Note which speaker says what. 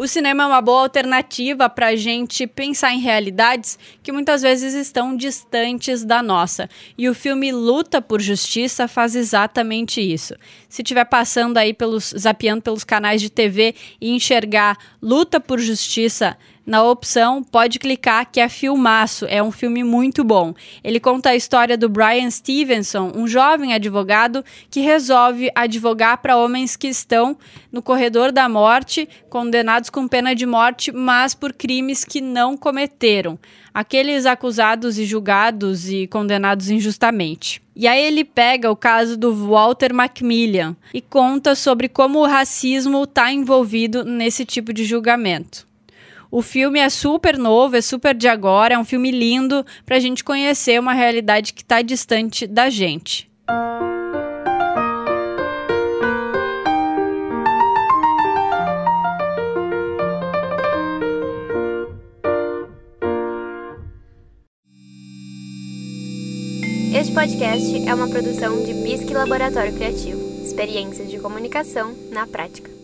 Speaker 1: O cinema é uma boa alternativa para a gente pensar em realidades que muitas vezes estão distantes da nossa. E o filme Luta por Justiça faz exatamente isso. Se estiver passando aí pelos, zapeando pelos canais de TV e enxergar Luta por Justiça na opção pode clicar que é Filmaço, é um filme muito bom. Ele conta a história do Brian Stevenson, um jovem advogado que resolve advogar para homens que estão no corredor da morte, condenados com pena de morte, mas por crimes que não cometeram. Aqueles acusados e julgados e condenados injustamente. E aí ele pega o caso do Walter Macmillan e conta sobre como o racismo está envolvido nesse tipo de julgamento. O filme é super novo, é super de agora, é um filme lindo para a gente conhecer uma realidade que está distante da gente.
Speaker 2: Este podcast é uma produção de Bisque Laboratório Criativo. Experiências de comunicação na prática.